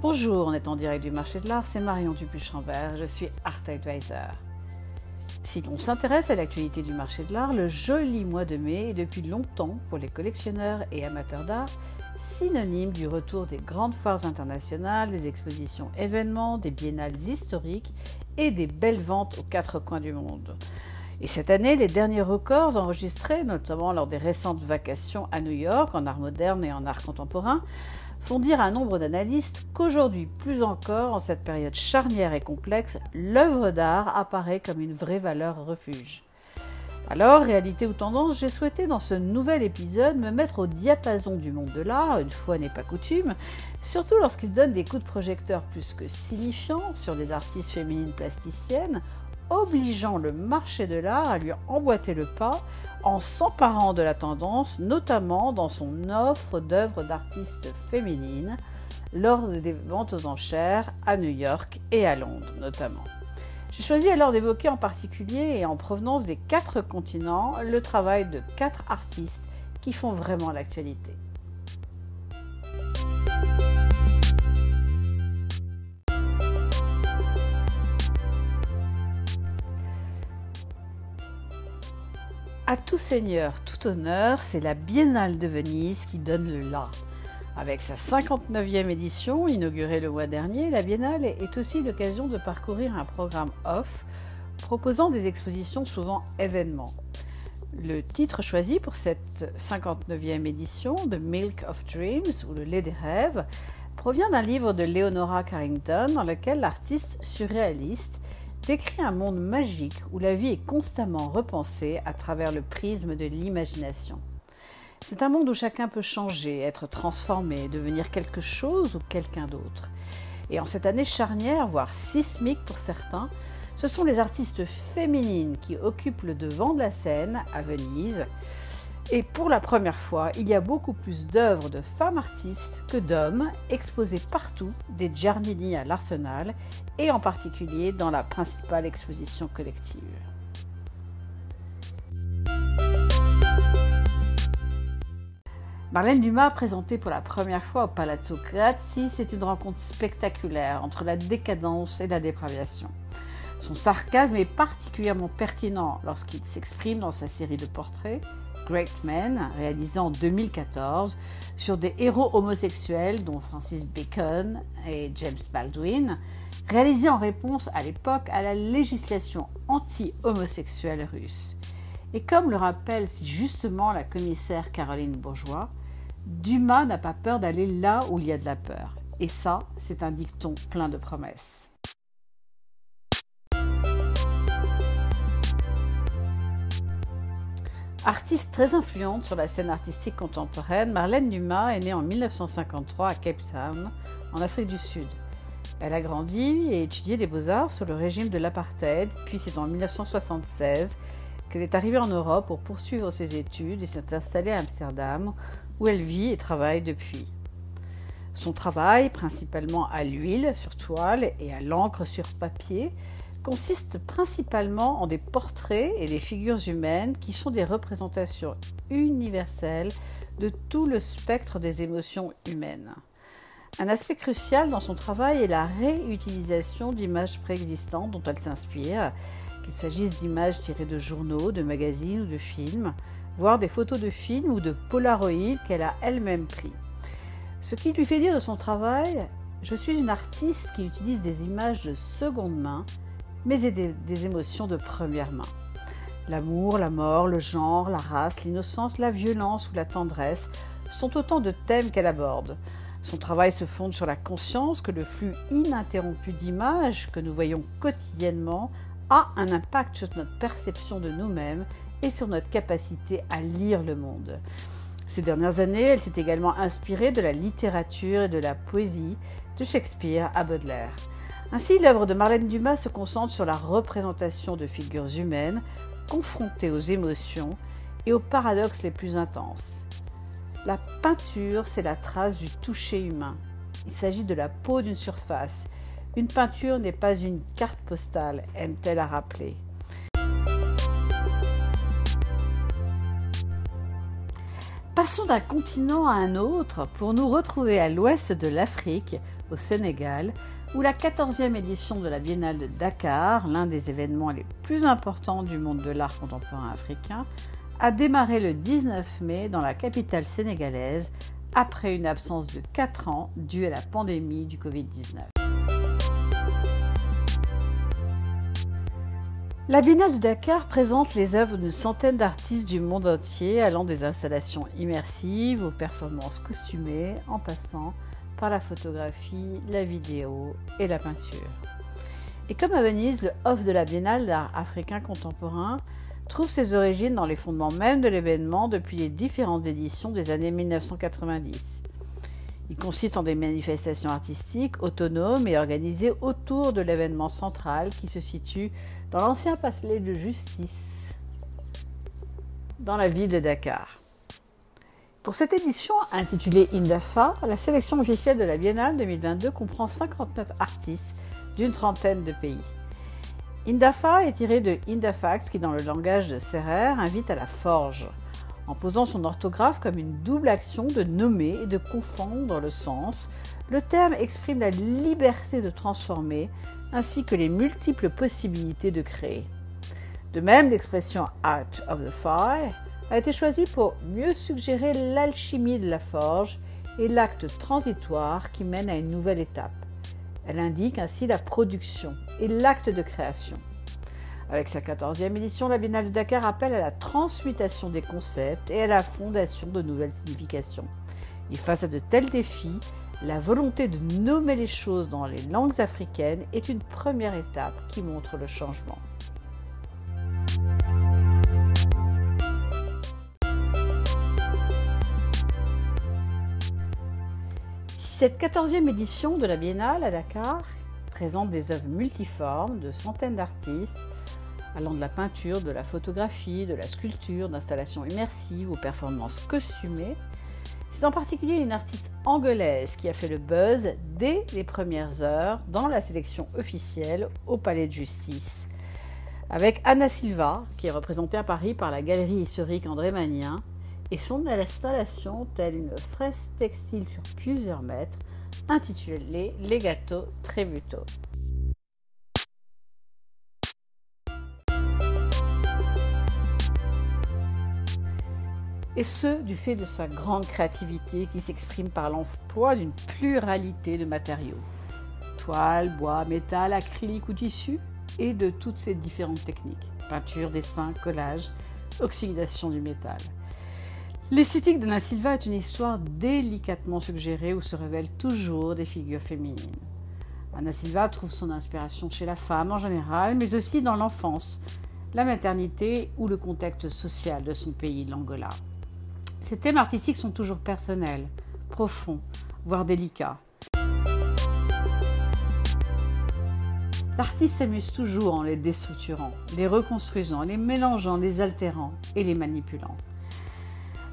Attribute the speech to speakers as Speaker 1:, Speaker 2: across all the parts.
Speaker 1: Bonjour, on est en direct du marché de l'art, c'est Marion Dupuis-Chambert, je suis Art Advisor. Si l'on s'intéresse à l'actualité du marché de l'art, le joli mois de mai est depuis longtemps, pour les collectionneurs et amateurs d'art, synonyme du retour des grandes foires internationales, des expositions événements, des biennales historiques et des belles ventes aux quatre coins du monde. Et cette année, les derniers records enregistrés, notamment lors des récentes vacations à New York en art moderne et en art contemporain, font dire à un nombre d'analystes qu'aujourd'hui, plus encore, en cette période charnière et complexe, l'œuvre d'art apparaît comme une vraie valeur refuge. Alors, réalité ou tendance, j'ai souhaité dans ce nouvel épisode me mettre au diapason du monde de l'art, une fois n'est pas coutume, surtout lorsqu'il donne des coups de projecteur plus que signifiants sur des artistes féminines plasticiennes, obligeant le marché de l'art à lui emboîter le pas en s'emparant de la tendance, notamment dans son offre d'œuvres d'artistes féminines lors des ventes aux enchères à New York et à Londres notamment. J'ai choisi alors d'évoquer en particulier et en provenance des quatre continents le travail de quatre artistes qui font vraiment l'actualité. Tout seigneur, tout honneur, c'est la Biennale de Venise qui donne le là. Avec sa 59e édition, inaugurée le mois dernier, la Biennale est aussi l'occasion de parcourir un programme off proposant des expositions souvent événements. Le titre choisi pour cette 59e édition, The Milk of Dreams ou Le lait des rêves, provient d'un livre de Leonora Carrington dans lequel l'artiste surréaliste décrit un monde magique où la vie est constamment repensée à travers le prisme de l'imagination. C'est un monde où chacun peut changer, être transformé, devenir quelque chose ou quelqu'un d'autre. Et en cette année charnière, voire sismique pour certains, ce sont les artistes féminines qui occupent le devant de la scène à Venise, et pour la première fois, il y a beaucoup plus d'œuvres de femmes artistes que d'hommes exposées partout, des Giardini à l'Arsenal et en particulier dans la principale exposition collective. Marlène Dumas, présentée pour la première fois au Palazzo Grassi, c'est une rencontre spectaculaire entre la décadence et la dépravation. Son sarcasme est particulièrement pertinent lorsqu'il s'exprime dans sa série de portraits Great Men, réalisé en 2014, sur des héros homosexuels dont Francis Bacon et James Baldwin, réalisé en réponse à l'époque à la législation anti-homosexuelle russe. Et comme le rappelle si justement la commissaire Caroline Bourgeois, Dumas n'a pas peur d'aller là où il y a de la peur. Et ça, c'est un dicton plein de promesses. Artiste très influente sur la scène artistique contemporaine, Marlène Dumas est née en 1953 à Cape Town, en Afrique du Sud. Elle a grandi et étudié les beaux-arts sous le régime de l'apartheid, puis c'est en 1976 qu'elle est arrivée en Europe pour poursuivre ses études et s'est installée à Amsterdam, où elle vit et travaille depuis. Son travail, principalement à l'huile sur toile et à l'encre sur papier, consiste principalement en des portraits et des figures humaines qui sont des représentations universelles de tout le spectre des émotions humaines. Un aspect crucial dans son travail est la réutilisation d'images préexistantes dont elle s'inspire, qu'il s'agisse d'images tirées de journaux, de magazines ou de films, voire des photos de films ou de polaroïdes qu'elle a elle-même pris. Ce qui lui fait dire de son travail Je suis une artiste qui utilise des images de seconde main mais et des, émotions de première main. L'amour, la mort, le genre, la race, l'innocence, la violence ou la tendresse sont autant de thèmes qu'elle aborde. Son travail se fonde sur la conscience que le flux ininterrompu d'images que nous voyons quotidiennement a un impact sur notre perception de nous-mêmes et sur notre capacité à lire le monde. Ces dernières années, elle s'est également inspirée de la littérature et de la poésie, de Shakespeare à Baudelaire. Ainsi, l'œuvre de Marlène Dumas se concentre sur la représentation de figures humaines confrontées aux émotions et aux paradoxes les plus intenses. La peinture, c'est la trace du toucher humain. Il s'agit de la peau d'une surface. Une peinture n'est pas une carte postale, aime-t-elle à rappeler. Passons d'un continent à un autre pour nous retrouver à l'ouest de l'Afrique au Sénégal, où la 14e édition de la Biennale de Dakar, l'un des événements les plus importants du monde de l'art contemporain africain, a démarré le 19 mai dans la capitale sénégalaise après une absence de 4 ans due à la pandémie du Covid-19. La Biennale de Dakar présente les œuvres d'une centaine d'artistes du monde entier, allant des installations immersives aux performances costumées, en passant par la photographie, la vidéo et la peinture. Et comme à Venise, le off de la Biennale d'art africain contemporain trouve ses origines dans les fondements même de l'événement depuis les différentes éditions des années 1990. Il consiste en des manifestations artistiques autonomes et organisées autour de l'événement central qui se situe dans l'ancien palais de justice dans la ville de Dakar. Pour cette édition intitulée Indafa, la sélection officielle de la Biennale 2022 comprend 59 artistes d'une trentaine de pays. Indafa est tiré de Indafax qui, dans le langage de Serrer, invite à la forge, en posant son orthographe comme une double action de nommer et de confondre le sens. Le terme exprime la liberté de transformer ainsi que les multiples possibilités de créer. De même, l'expression Out of the Fire a été choisie pour mieux suggérer l'alchimie de la forge et l'acte transitoire qui mène à une nouvelle étape. Elle indique ainsi la production et l'acte de création. Avec sa 14e édition, la Biennale de Dakar appelle à la transmutation des concepts et à la fondation de nouvelles significations. Et face à de tels défis, la volonté de nommer les choses dans les langues africaines est une première étape qui montre le changement. Cette 14e édition de la Biennale à Dakar présente des œuvres multiformes de centaines d'artistes, allant de la peinture, de la photographie, de la sculpture, d'installations immersives aux performances costumées, c'est en particulier une artiste anglaise qui a fait le buzz dès les premières heures dans la sélection officielle au Palais de Justice. Avec Anna Silva, qui est représentée à Paris par la galerie historique André Magnien, et son installation, telle une fresque textile sur plusieurs mètres, intitulée Legato Trebuto. et ce du fait de sa grande créativité qui s'exprime par l'emploi d'une pluralité de matériaux toile, bois, métal, acrylique ou tissu et de toutes ces différentes techniques peinture, dessin, collage, oxydation du métal. L'esthétique d'Anna Silva est une histoire délicatement suggérée où se révèlent toujours des figures féminines. Anna Silva trouve son inspiration chez la femme en général, mais aussi dans l'enfance, la maternité ou le contexte social de son pays, l'Angola. Ces thèmes artistiques sont toujours personnels, profonds, voire délicats. L'artiste s'amuse toujours en les déstructurant, les reconstruisant, les mélangeant, les altérant et les manipulant.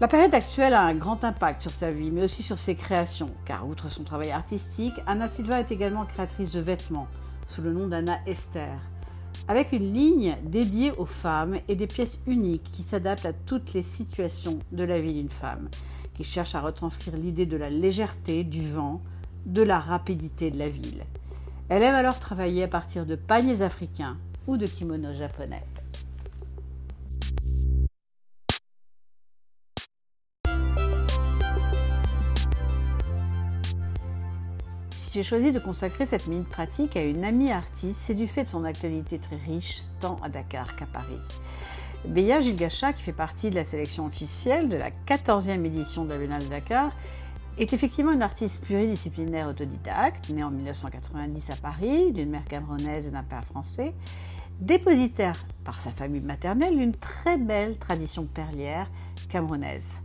Speaker 1: La période actuelle a un grand impact sur sa vie, mais aussi sur ses créations, car outre son travail artistique, Anna Silva est également créatrice de vêtements, sous le nom d'Anna Esther, avec une ligne dédiée aux femmes et des pièces uniques qui s'adaptent à toutes les situations de la vie d'une femme, qui cherche à retranscrire l'idée de la légèreté, du vent, de la rapidité de la ville. Elle aime alors travailler à partir de paniers africains ou de kimonos japonais. Si j'ai choisi de consacrer cette minute pratique à une amie artiste, c'est du fait de son actualité très riche, tant à Dakar qu'à Paris. Beya Gilgacha, qui fait partie de la sélection officielle de la 14e édition de la Biennale de Dakar, est effectivement une artiste pluridisciplinaire autodidacte, née en 1990 à Paris, d'une mère camerounaise et d'un père français, dépositaire par sa famille maternelle d'une très belle tradition perlière camerounaise.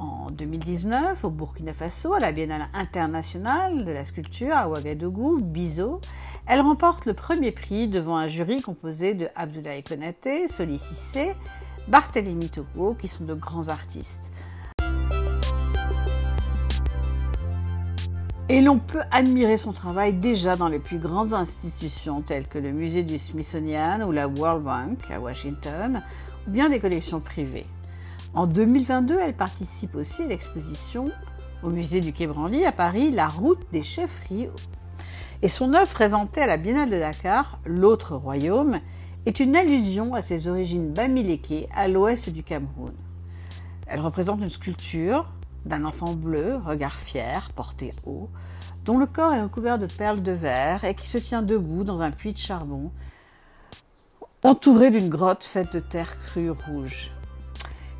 Speaker 1: En 2019, au Burkina Faso, à la Biennale internationale de la sculpture à Ouagadougou, Bizo, elle remporte le premier prix devant un jury composé de Abdoulaye Konaté, Soli Cissé, Barthélémy Togo, qui sont de grands artistes. Et l'on peut admirer son travail déjà dans les plus grandes institutions telles que le musée du Smithsonian ou la World Bank à Washington, ou bien des collections privées. En 2022, elle participe aussi à l'exposition Au musée du Quai Branly à Paris, La route des chefferies et son œuvre présentée à la Biennale de Dakar, L'autre royaume, est une allusion à ses origines bamilékées à l'ouest du Cameroun. Elle représente une sculpture d'un enfant bleu, regard fier, porté haut, dont le corps est recouvert de perles de verre et qui se tient debout dans un puits de charbon, entouré d'une grotte faite de terre crue rouge.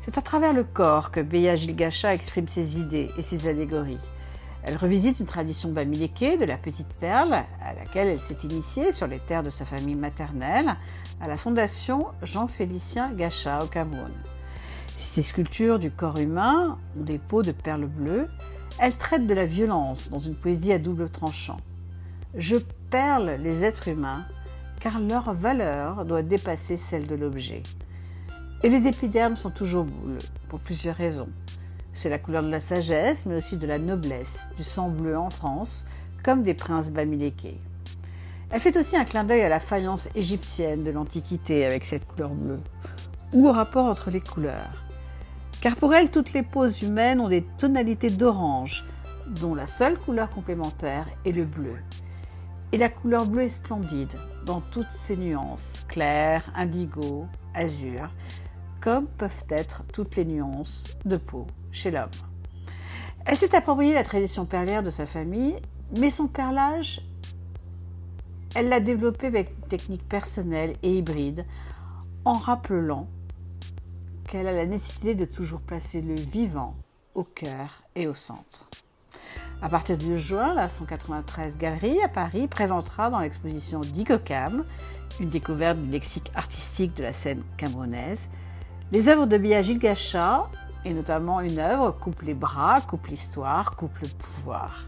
Speaker 1: C'est à travers le corps que Beya Gilgacha exprime ses idées et ses allégories. Elle revisite une tradition bamiléké de la petite perle, à laquelle elle s'est initiée sur les terres de sa famille maternelle, à la fondation Jean-Félicien Gacha au Cameroun. Ces sculptures du corps humain ont des peaux de perles bleues, elles traitent de la violence dans une poésie à double tranchant. Je perle les êtres humains car leur valeur doit dépasser celle de l'objet. Et les épidermes sont toujours bleus, pour plusieurs raisons. C'est la couleur de la sagesse, mais aussi de la noblesse, du sang bleu en France, comme des princes bamilékés. Elle fait aussi un clin d'œil à la faïence égyptienne de l'Antiquité avec cette couleur bleue, ou au rapport entre les couleurs. Car pour elle, toutes les poses humaines ont des tonalités d'orange, dont la seule couleur complémentaire est le bleu. Et la couleur bleue est splendide, dans toutes ses nuances, clair, indigo, azur, comme peuvent être toutes les nuances de peau chez l'homme. Elle s'est appropriée la tradition perlière de sa famille, mais son perlage, elle l'a développé avec une technique personnelle et hybride, en rappelant qu'elle a la nécessité de toujours placer le vivant au cœur et au centre. À partir du juin, la 193 Galerie à Paris présentera dans l'exposition d'Igocam, une découverte du lexique artistique de la scène camerounaise, les œuvres de Bia Gilgacha, et notamment une œuvre Coupe les bras, coupe l'histoire, coupe le pouvoir.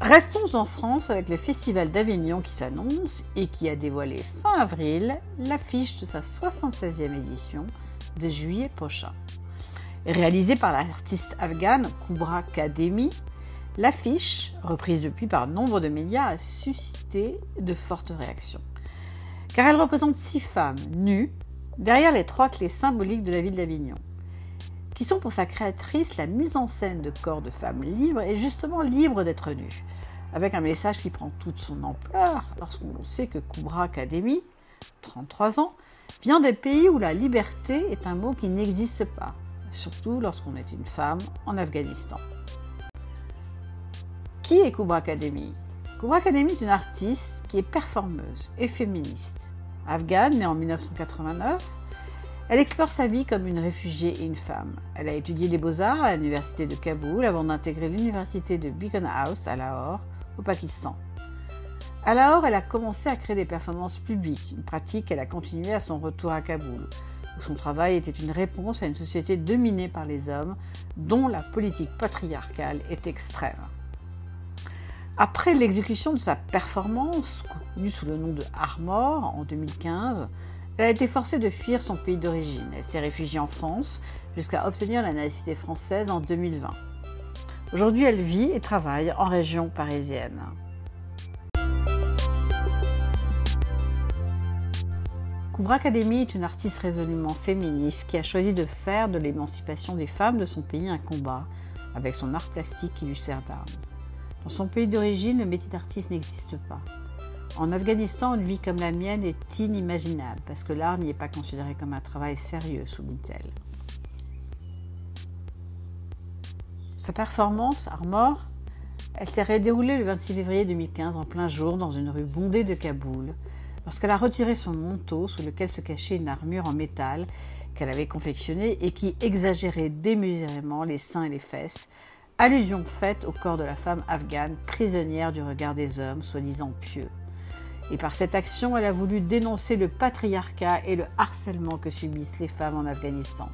Speaker 1: Restons en France avec le Festival d'Avignon qui s'annonce et qui a dévoilé fin avril l'affiche de sa 76e édition de juillet prochain. Réalisée par l'artiste afghane Kubra Kademi, l'affiche, reprise depuis par nombre de médias, a suscité de fortes réactions. Car elle représente six femmes nues derrière les trois clés symboliques de la ville d'Avignon qui sont pour sa créatrice la mise en scène de corps de femmes libres et justement libres d'être nues, avec un message qui prend toute son ampleur lorsqu'on sait que Kubra Academy, 33 ans, vient des pays où la liberté est un mot qui n'existe pas, surtout lorsqu'on est une femme en Afghanistan. Qui est Kubra Academy? Kubra Academy est une artiste qui est performeuse et féministe. Afghane, née en 1989, elle explore sa vie comme une réfugiée et une femme. Elle a étudié les beaux-arts à l'université de Kaboul avant d'intégrer l'université de Beacon House à Lahore, au Pakistan. À Lahore, elle a commencé à créer des performances publiques, une pratique qu'elle a continuée à son retour à Kaboul, où son travail était une réponse à une société dominée par les hommes, dont la politique patriarcale est extrême. Après l'exécution de sa performance, connue sous le nom de Armor en 2015, elle a été forcée de fuir son pays d'origine. Elle s'est réfugiée en France jusqu'à obtenir la nationalité française en 2020. Aujourd'hui, elle vit et travaille en région parisienne. Koubra Academy est une artiste résolument féministe qui a choisi de faire de l'émancipation des femmes de son pays un combat avec son art plastique qui lui sert d'arme. Dans son pays d'origine, le métier d'artiste n'existe pas. En Afghanistan, une vie comme la mienne est inimaginable parce que l'art n'y est pas considéré comme un travail sérieux, souligne-t-elle. Sa performance, Armor, elle s'est déroulée le 26 février 2015 en plein jour dans une rue bondée de Kaboul, lorsqu'elle a retiré son manteau sous lequel se cachait une armure en métal qu'elle avait confectionnée et qui exagérait démesurément les seins et les fesses, allusion faite au corps de la femme afghane prisonnière du regard des hommes, soi-disant pieux. Et par cette action, elle a voulu dénoncer le patriarcat et le harcèlement que subissent les femmes en Afghanistan.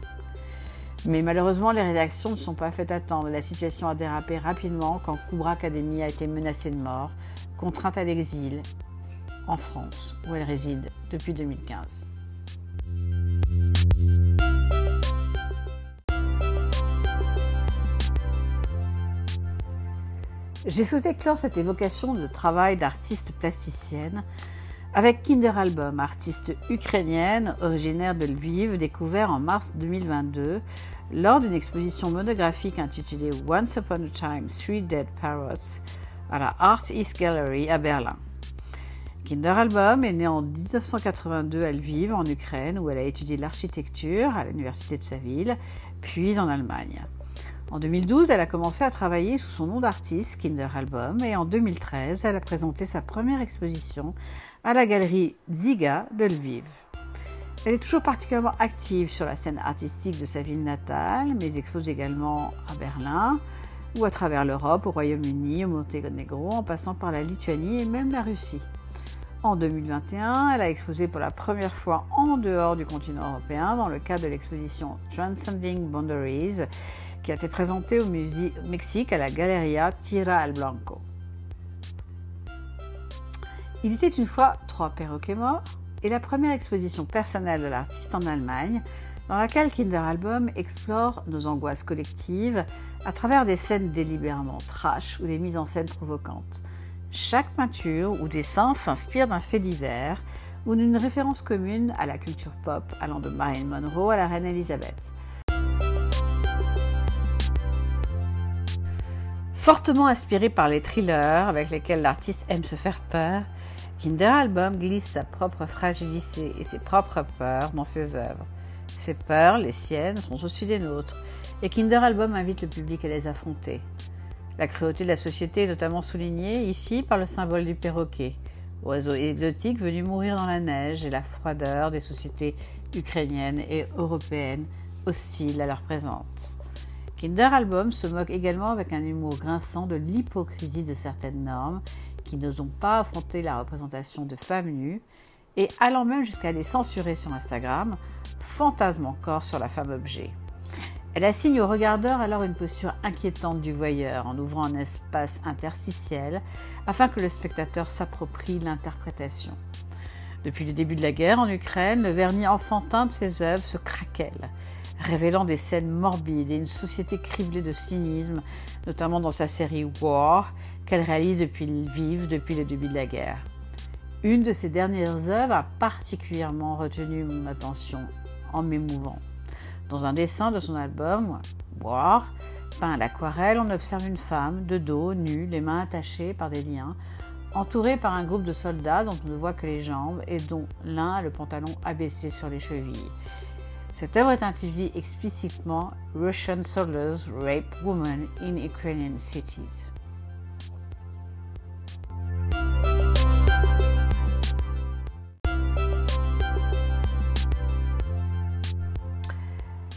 Speaker 1: Mais malheureusement, les réactions ne sont pas faites attendre. La situation a dérapé rapidement quand Kubra Academy a été menacée de mort, contrainte à l'exil en France, où elle réside depuis 2015. J'ai souhaité clore cette évocation de travail d'artiste plasticienne avec Kinder Album, artiste ukrainienne originaire de Lviv, découvert en mars 2022 lors d'une exposition monographique intitulée Once Upon a Time, Three Dead Parrots à la Art East Gallery à Berlin. Kinder Album est née en 1982 à Lviv, en Ukraine, où elle a étudié l'architecture à l'université de sa ville, puis en Allemagne. En 2012, elle a commencé à travailler sous son nom d'artiste, Kinder Album, et en 2013, elle a présenté sa première exposition à la galerie Ziga de Lviv. Elle est toujours particulièrement active sur la scène artistique de sa ville natale, mais expose également à Berlin ou à travers l'Europe, au Royaume-Uni, au Monténégro, en passant par la Lituanie et même la Russie. En 2021, elle a exposé pour la première fois en dehors du continent européen dans le cadre de l'exposition Transcending Boundaries qui a été présentée au, Mexique à la Galeria Tierra al Blanco. Il était une fois trois perroquets morts et la première exposition personnelle de l'artiste en Allemagne dans laquelle Kinder Album explore nos angoisses collectives à travers des scènes délibérément trash ou des mises en scène provocantes. Chaque peinture ou dessin s'inspire d'un fait divers ou d'une référence commune à la culture pop allant de Marilyn Monroe à la reine Elisabeth. Fortement inspiré par les thrillers avec lesquels l'artiste aime se faire peur, Kinder Album glisse sa propre fragilité et ses propres peurs dans ses œuvres. Ses peurs, les siennes, sont aussi des nôtres, et Kinder Album invite le public à les affronter. La cruauté de la société est notamment soulignée ici par le symbole du perroquet, oiseau exotique venu mourir dans la neige et la froideur des sociétés ukrainiennes et européennes hostiles à leur présence. Kinder Album se moque également avec un humour grinçant de l'hypocrisie de certaines normes qui n'osent pas affronter la représentation de femmes nues et allant même jusqu'à les censurer sur Instagram, fantasme encore sur la femme objet. Elle assigne au regardeur alors une posture inquiétante du voyeur en ouvrant un espace interstitiel afin que le spectateur s'approprie l'interprétation. Depuis le début de la guerre en Ukraine, le vernis enfantin de ses œuvres se craquelle, révélant des scènes morbides et une société criblée de cynisme, notamment dans sa série War, qu'elle réalise depuis le début de la guerre. Une de ses dernières œuvres a particulièrement retenu mon attention en m'émouvant. Dans un dessin de son album, War, peint à l'aquarelle, on observe une femme de dos, nue, les mains attachées par des liens, entourée par un groupe de soldats dont on ne voit que les jambes et dont l'un a le pantalon abaissé sur les chevilles. Cette œuvre est intitulée explicitement Russian Soldiers Rape Women in Ukrainian Cities.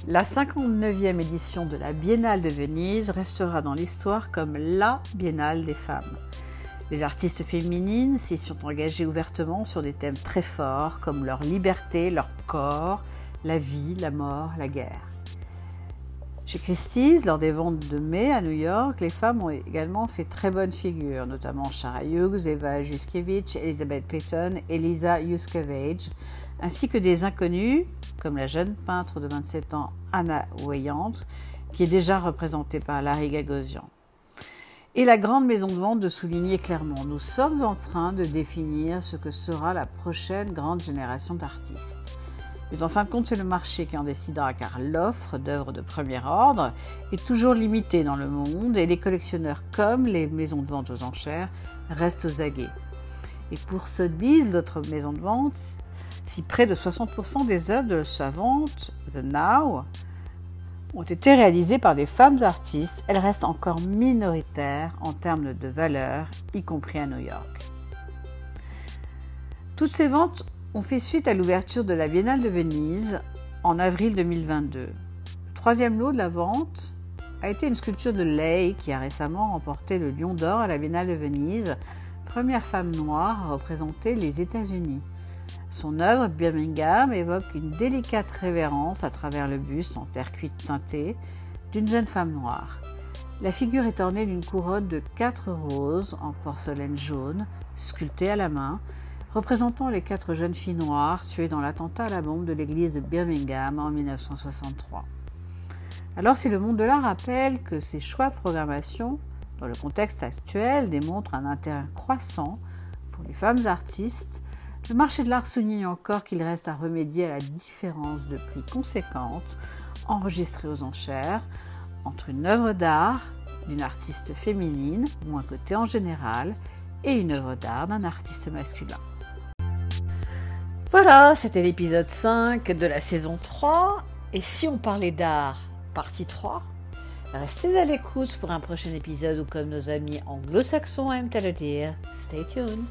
Speaker 1: La 59e édition de la Biennale de Venise restera dans l'histoire comme la Biennale des femmes. Les artistes féminines s'y sont engagées ouvertement sur des thèmes très forts comme leur liberté, leur corps, la vie, la mort, la guerre. Chez Christie's, lors des ventes de mai à New York, les femmes ont également fait très bonne figure, notamment Shara Hughes, Eva Juskiewicz, Elizabeth Payton et Lisa Yuskevage, ainsi que des inconnus, comme la jeune peintre de 27 ans Anna Weyand, qui est déjà représentée par Larry Gagosian. Et la grande maison de vente de souligner clairement, nous sommes en train de définir ce que sera la prochaine grande génération d'artistes. Mais en fin de compte, c'est le marché qui en décidera car l'offre d'œuvres de premier ordre est toujours limitée dans le monde et les collectionneurs comme les maisons de vente aux enchères restent aux aguets. Et pour Sotheby's, notre maison de vente, si près de 60% des œuvres de sa vente, The Now, ont été réalisées par des femmes artistes, elles restent encore minoritaires en termes de valeur, y compris à New York. Toutes ces ventes on fait suite à l'ouverture de la Biennale de Venise en avril 2022. Le troisième lot de la vente a été une sculpture de Ley qui a récemment remporté le Lion d'Or à la Biennale de Venise, première femme noire à représenter les États-Unis. Son œuvre, Birmingham, évoque une délicate révérence à travers le buste en terre cuite teintée d'une jeune femme noire. La figure est ornée d'une couronne de quatre roses en porcelaine jaune, sculptée à la main, représentant les quatre jeunes filles noires tuées dans l'attentat à la bombe de l'église de Birmingham en 1963. Alors si le monde de l'art rappelle que ces choix de programmation, dans le contexte actuel, démontrent un intérêt croissant pour les femmes artistes, Le marché de l'art souligne encore qu'il reste à remédier à la différence de prix conséquente enregistrée aux enchères entre une œuvre d'art d'une artiste féminine, moins cotée en général, et une œuvre d'art d'un artiste masculin. Voilà, c'était l'épisode 5 de la saison 3. Et si on parlait d'art, partie 3 Restez à l'écoute pour un prochain épisode ou comme nos amis anglo-saxons aiment à le dire, stay tuned